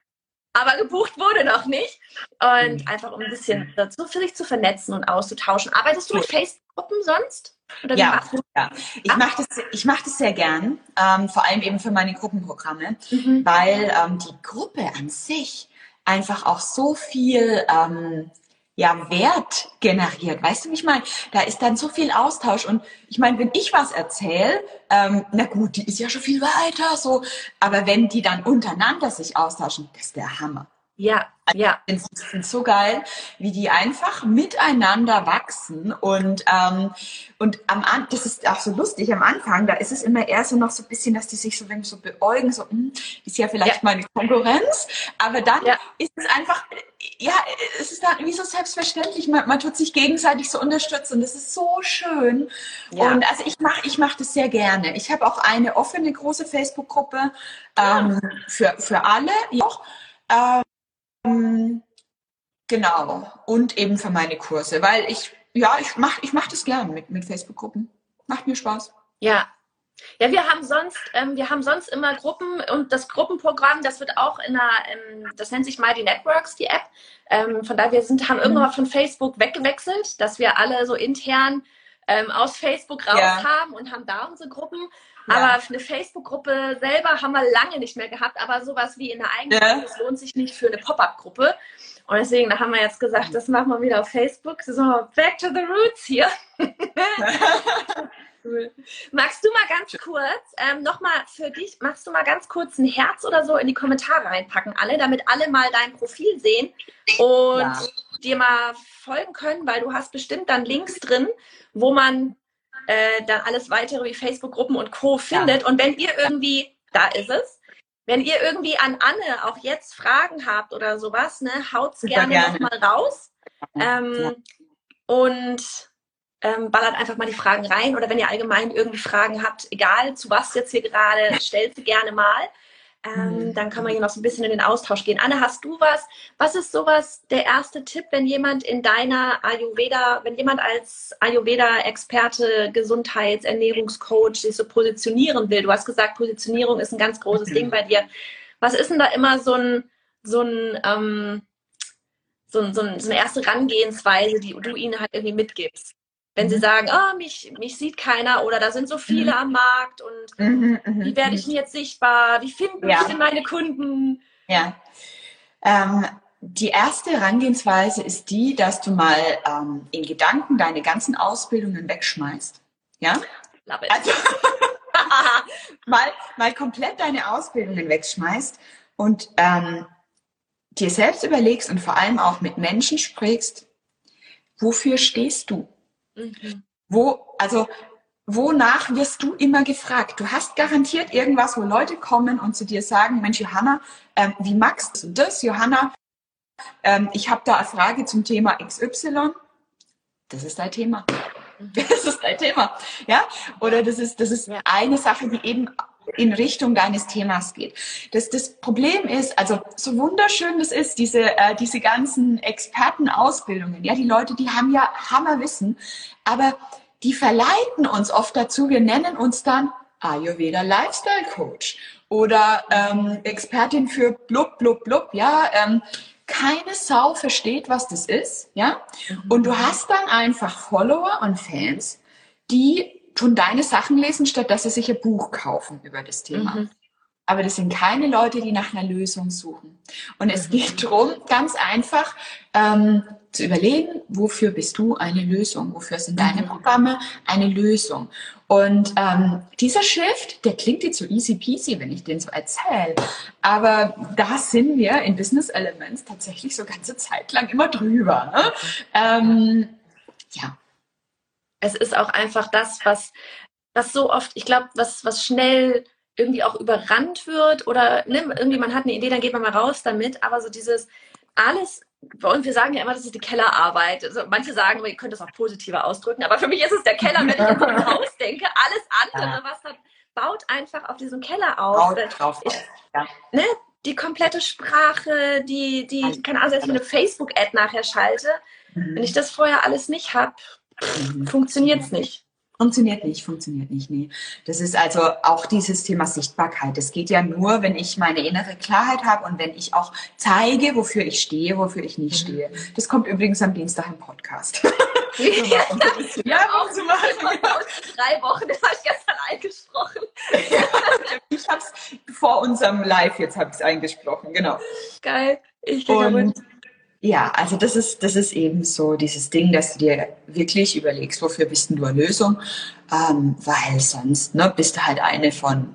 aber gebucht wurde noch nicht. Und mhm. einfach um ein bisschen dazu für sich zu vernetzen und auszutauschen. Arbeitest du mit Facebook-Gruppen sonst? Oder ja, ja, ich mache das, ich mach das sehr gern, ähm, vor allem eben für meine Gruppenprogramme, mhm. weil ähm, die Gruppe an sich einfach auch so viel ähm, ja, Wert generiert. Weißt du, wie ich meine? Da ist dann so viel Austausch. Und ich meine, wenn ich was erzähle, ähm, na gut, die ist ja schon viel weiter, so. Aber wenn die dann untereinander sich austauschen, das ist der Hammer. Ja, also ja. Ich finde es so geil, wie die einfach miteinander wachsen und ähm, und am An das ist auch so lustig am Anfang, da ist es immer eher so noch so ein bisschen, dass die sich so wenn so beäugen, so hm, ist ja vielleicht ja. meine Konkurrenz, aber dann ja. ist es einfach ja, es ist dann wie so selbstverständlich, man, man tut sich gegenseitig so unterstützen das ist so schön. Ja. Und also ich mache ich mach das sehr gerne. Ich habe auch eine offene große Facebook-Gruppe ähm, für, für alle. Auch. Ähm, genau. Und eben für meine Kurse, weil ich, ja, ich mache ich mach das gern mit, mit Facebook-Gruppen. Macht mir Spaß. Ja. Ja, wir haben sonst, ähm, wir haben sonst immer Gruppen und das Gruppenprogramm, das wird auch in einer, ähm, das nennt sich Mighty Networks, die App. Ähm, von daher wir sind, haben irgendwann mhm. von Facebook weggewechselt, dass wir alle so intern ähm, aus Facebook raus ja. haben und haben da unsere Gruppen. Aber eine Facebook-Gruppe selber haben wir lange nicht mehr gehabt, aber sowas wie in der eigenen ja. das lohnt sich nicht für eine Pop-up-Gruppe. Und deswegen, da haben wir jetzt gesagt, das machen wir wieder auf Facebook. So, back to the roots hier. cool. Magst du mal ganz kurz, ähm, nochmal für dich, magst du mal ganz kurz ein Herz oder so in die Kommentare reinpacken, alle, damit alle mal dein Profil sehen und ja. dir mal folgen können, weil du hast bestimmt dann Links drin, wo man äh, dann alles weitere wie Facebook-Gruppen und Co. findet. Ja. Und wenn ihr irgendwie, da ist es, wenn ihr irgendwie an Anne auch jetzt Fragen habt oder sowas, ne, haut's gerne, gerne. nochmal raus. Ähm, ja. Und ähm, ballert einfach mal die Fragen rein. Oder wenn ihr allgemein irgendwie Fragen habt, egal zu was jetzt hier gerade, stellt sie gerne mal. Ähm. Dann kann man hier noch so ein bisschen in den Austausch gehen. Anne, hast du was? Was ist sowas der erste Tipp, wenn jemand in deiner Ayurveda, wenn jemand als Ayurveda-Experte, Gesundheits-, Ernährungscoach sich so positionieren will? Du hast gesagt, Positionierung ist ein ganz großes. Ding bei dir. Was ist denn da immer so ein, so ein, ähm, so, ein, so, ein, so eine erste Herangehensweise, die du ihnen halt irgendwie mitgibst? Wenn sie mhm. sagen, oh, mich, mich sieht keiner oder da sind so viele mhm. am Markt und mhm, mhm wie werde ich denn jetzt sichtbar? Wie finden ja. mich denn meine Kunden? Ja. Ähm, die erste Herangehensweise ist die, dass du mal ähm, in Gedanken deine ganzen Ausbildungen wegschmeißt. Ja? Also, mal, mal komplett deine Ausbildungen wegschmeißt und ähm, dir selbst überlegst und vor allem auch mit Menschen sprichst, wofür stehst du? Mhm. Wo, also, wonach wirst du immer gefragt? Du hast garantiert irgendwas, wo Leute kommen und zu dir sagen, Mensch, Johanna, ähm, wie magst du das? Johanna, ähm, ich habe da eine Frage zum Thema XY. Das ist dein Thema. Mhm. Das ist dein Thema. Ja? Oder das ist, das ist eine Sache, die eben in Richtung deines Themas geht. Das, das Problem ist, also so wunderschön das ist, diese, äh, diese ganzen Expertenausbildungen, ja, die Leute, die haben ja Hammerwissen, aber die verleiten uns oft dazu, wir nennen uns dann Ayurveda Lifestyle Coach oder ähm, Expertin für blub, blub, blub, ja, ähm, keine Sau versteht, was das ist, ja, und du hast dann einfach Follower und Fans, die tun deine Sachen lesen, statt dass sie sich ein Buch kaufen über das Thema. Mhm. aber das sind keine Leute, die nach einer Lösung suchen. Und es geht darum, ganz einfach ähm, zu überlegen, wofür bist du eine Lösung? Wofür sind deine mhm. Programme eine Lösung? Und ähm, dieser Shift, der klingt jetzt so easy peasy, wenn ich den so erzähle. Aber da sind wir in Business Elements tatsächlich so ganze Zeit lang immer drüber. Ne? Ähm, ja. Es ist auch einfach das, was, was so oft, ich glaube, was, was schnell irgendwie auch überrannt wird oder ne, irgendwie man hat eine Idee, dann geht man mal raus damit. Aber so dieses alles, und wir sagen ja immer, das ist die Kellerarbeit. Also manche sagen, ihr könnt das auch positiver ausdrücken, aber für mich ist es der Keller, wenn ich an ein Haus denke. Alles andere, was hat, baut einfach auf diesem Keller auf. Baut drauf ich, ja. ne, die komplette Sprache, die, die, keine Ahnung, selbst ich eine Facebook-Ad nachher schalte, mhm. wenn ich das vorher alles nicht habe, mhm. funktioniert es nicht. Funktioniert nicht, funktioniert nicht, nee. Das ist also auch dieses Thema Sichtbarkeit. Das geht ja nur, wenn ich meine innere Klarheit habe und wenn ich auch zeige, wofür ich stehe, wofür ich nicht mhm. stehe. Das kommt übrigens am Dienstag im Podcast. ja, ja auch zu machen. Drei Wochen, das habe ich gestern eingesprochen. ich habe es vor unserem Live jetzt habe ich eingesprochen, genau. Geil. Ich gehe ja, also das ist, das ist eben so dieses Ding, dass du dir wirklich überlegst, wofür bist du eine Lösung, ähm, weil sonst ne, bist du halt eine von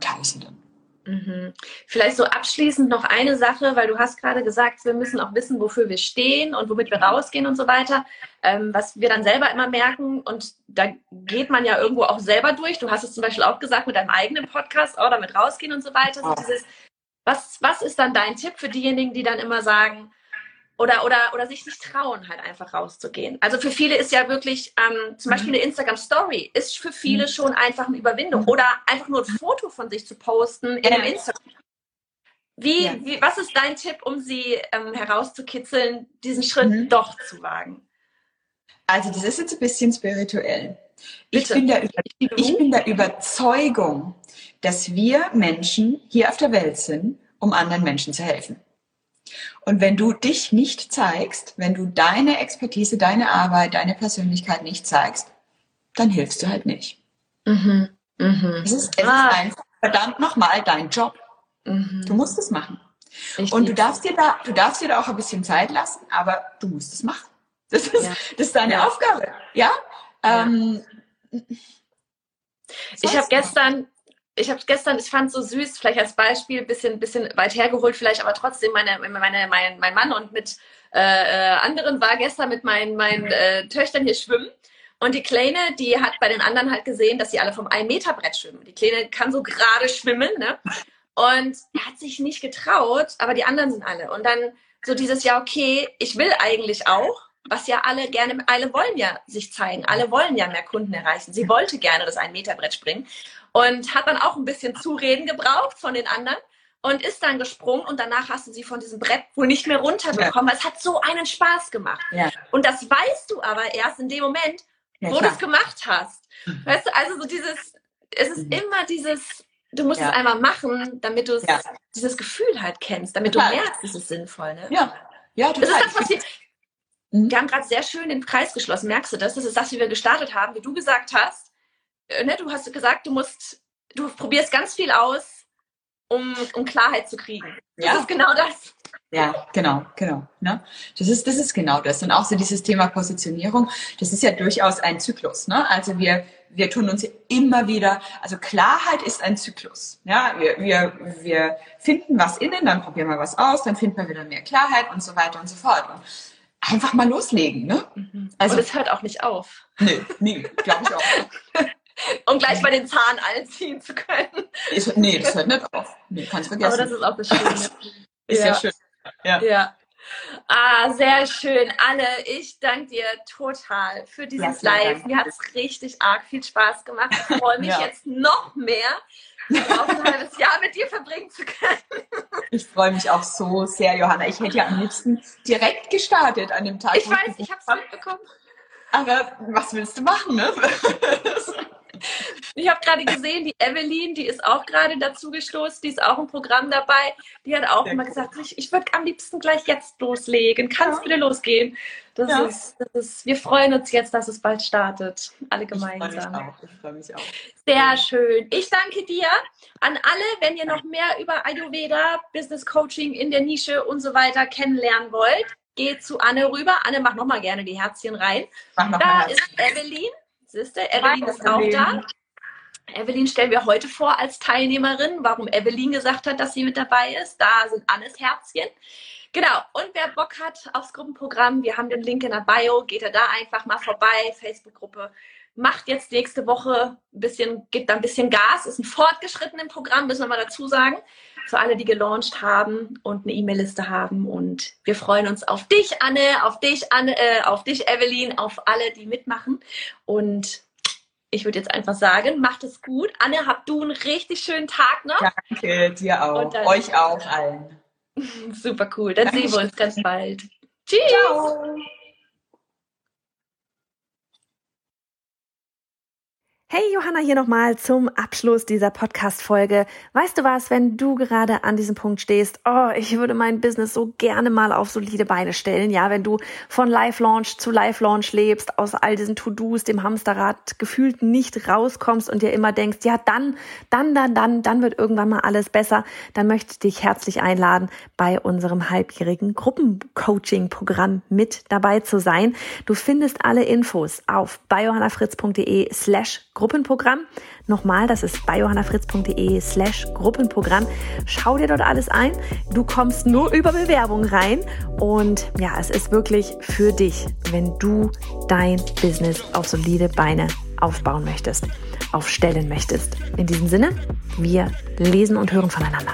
Tausenden. Mhm. Vielleicht so abschließend noch eine Sache, weil du hast gerade gesagt, wir müssen auch wissen, wofür wir stehen und womit wir rausgehen und so weiter. Ähm, was wir dann selber immer merken und da geht man ja irgendwo auch selber durch. Du hast es zum Beispiel auch gesagt mit deinem eigenen Podcast, auch damit rausgehen und so weiter. So dieses, was, was ist dann dein Tipp für diejenigen, die dann immer sagen, oder, oder, oder sich nicht trauen, halt einfach rauszugehen. Also für viele ist ja wirklich, ähm, zum Beispiel eine Instagram Story ist für viele mhm. schon einfach eine Überwindung. Oder einfach nur ein Foto von sich zu posten in einem Instagram. Wie, ja. wie, was ist dein Tipp, um sie ähm, herauszukitzeln, diesen Schritt mhm. doch zu wagen? Also das ist jetzt ein bisschen spirituell. Ich bin, der, ich bin der Überzeugung, dass wir Menschen hier auf der Welt sind, um anderen Menschen zu helfen. Und wenn du dich nicht zeigst, wenn du deine Expertise, deine Arbeit, deine Persönlichkeit nicht zeigst, dann hilfst du halt nicht. Mhm. Mhm. Es ist, es ah. ist einfach verdammt nochmal dein Job. Mhm. Du musst es machen. Ich und du darfst dir da, du darfst dir da auch ein bisschen Zeit lassen, aber du musst es machen. Das ist, ja. das ist deine ja. Aufgabe. Ja. ja. Ähm, ich habe gestern, ich habe gestern, ich fand es so süß, vielleicht als Beispiel, bisschen, bisschen weit hergeholt, vielleicht, aber trotzdem, meine, meine, mein, mein Mann und mit äh, äh, anderen war gestern mit meinen, meinen äh, Töchtern hier schwimmen. Und die Kleine, die hat bei den anderen halt gesehen, dass sie alle vom 1-Meter-Brett schwimmen. Die Kleine kann so gerade schwimmen, ne? Und hat sich nicht getraut, aber die anderen sind alle. Und dann so dieses, ja, okay, ich will eigentlich auch, was ja alle gerne, alle wollen ja sich zeigen, alle wollen ja mehr Kunden erreichen. Sie wollte gerne das 1-Meter-Brett springen und hat dann auch ein bisschen Zureden gebraucht von den anderen und ist dann gesprungen und danach hast du sie von diesem Brett wohl nicht mehr runterbekommen, ja. weil es hat so einen Spaß gemacht. Ja. Und das weißt du aber erst in dem Moment, ja, wo du es gemacht hast. Mhm. Weißt du, also so dieses, es ist mhm. immer dieses, du musst es einmal machen, damit du dieses Gefühl halt kennst, damit total. du merkst, es ist sinnvoll. Ne? Ja, ja, total. Das ist das, was wir, mhm. wir haben gerade sehr schön den Kreis geschlossen, merkst du das? Das ist das, wie wir gestartet haben, wie du gesagt hast ne, du hast gesagt, du musst, du probierst ganz viel aus, um, um Klarheit zu kriegen. Das ist genau das. Ja, genau, genau. Ne? Das, ist, das ist genau das. Und auch so dieses Thema Positionierung, das ist ja durchaus ein Zyklus. Ne? Also wir, wir tun uns immer wieder, also Klarheit ist ein Zyklus. Ja? Wir, wir, wir finden was innen, dann probieren wir was aus, dann finden wir wieder mehr Klarheit und so weiter und so fort. Und einfach mal loslegen. Ne? Mhm. Also, und es hört auch nicht auf. Nee, nee, glaube ich auch. um gleich mal den Zahn anziehen zu können. Ich, nee, das hört nicht auf. Nee, kannst vergessen. Aber das ist auch das Schöne. ist ja. ja schön. Ja. ja. Ah, sehr schön. Anne, ich danke dir total für dieses ja, Live. Mir hat es richtig arg viel Spaß gemacht. Ich freue mich ja. jetzt noch mehr, auch ein halbes Jahr mit dir verbringen zu können. Ich freue mich auch so sehr, Johanna. Ich hätte ja am liebsten direkt gestartet an dem Tag. Ich weiß, ich habe es mitbekommen. Aber was willst du machen, ne? Ich habe gerade gesehen, die Evelyn, die ist auch gerade dazu gestoßen, die ist auch im Programm dabei. Die hat auch Sehr immer cool. gesagt, ich, ich würde am liebsten gleich jetzt loslegen. Kann es ja. bitte losgehen? Das, ja. ist, das ist, wir freuen uns jetzt, dass es bald startet. Alle gemeinsam. Ich freue mich freue mich auch. Sehr schön. Ich danke dir an alle, wenn ihr noch mehr über Ayurveda, Business Coaching in der Nische und so weiter kennenlernen wollt. Geht zu Anne rüber. Anne, mach nochmal gerne die Herzchen rein. Da ist Evelyn. Siehst du, Evelyn ist auch da. Evelyn stellen wir heute vor als Teilnehmerin. Warum Evelyn gesagt hat, dass sie mit dabei ist, da sind Annes Herzchen. Genau, und wer Bock hat aufs Gruppenprogramm, wir haben den Link in der Bio, geht er da einfach mal vorbei, Facebook-Gruppe. Macht jetzt nächste Woche ein bisschen, gibt da ein bisschen Gas, ist ein fortgeschrittenes Programm, müssen wir mal dazu sagen, für alle, die gelauncht haben und eine E-Mail-Liste haben. Und wir freuen uns auf dich, Anne, auf dich, Anne, äh, auf dich, Evelyn, auf alle, die mitmachen. Und ich würde jetzt einfach sagen, macht es gut. Anne, habt du einen richtig schönen Tag noch. Danke, dir auch. Euch auch allen. Super cool. Dann Dankeschön. sehen wir uns ganz bald. Tschüss. Ciao. Hey Johanna hier nochmal zum Abschluss dieser Podcast-Folge. Weißt du was, wenn du gerade an diesem Punkt stehst, oh, ich würde mein Business so gerne mal auf solide Beine stellen, ja, wenn du von Live-Launch zu Live-Launch lebst, aus all diesen To-Dos, dem Hamsterrad gefühlt nicht rauskommst und dir immer denkst, ja, dann, dann, dann, dann, dann wird irgendwann mal alles besser, dann möchte ich dich herzlich einladen, bei unserem halbjährigen Gruppencoaching-Programm mit dabei zu sein. Du findest alle Infos auf biohannafritz.de slash Gruppenprogramm. Nochmal, das ist bei johannafritz.de slash Gruppenprogramm. Schau dir dort alles ein. Du kommst nur über Bewerbung rein. Und ja, es ist wirklich für dich, wenn du dein Business auf solide Beine aufbauen möchtest, aufstellen möchtest. In diesem Sinne, wir lesen und hören voneinander.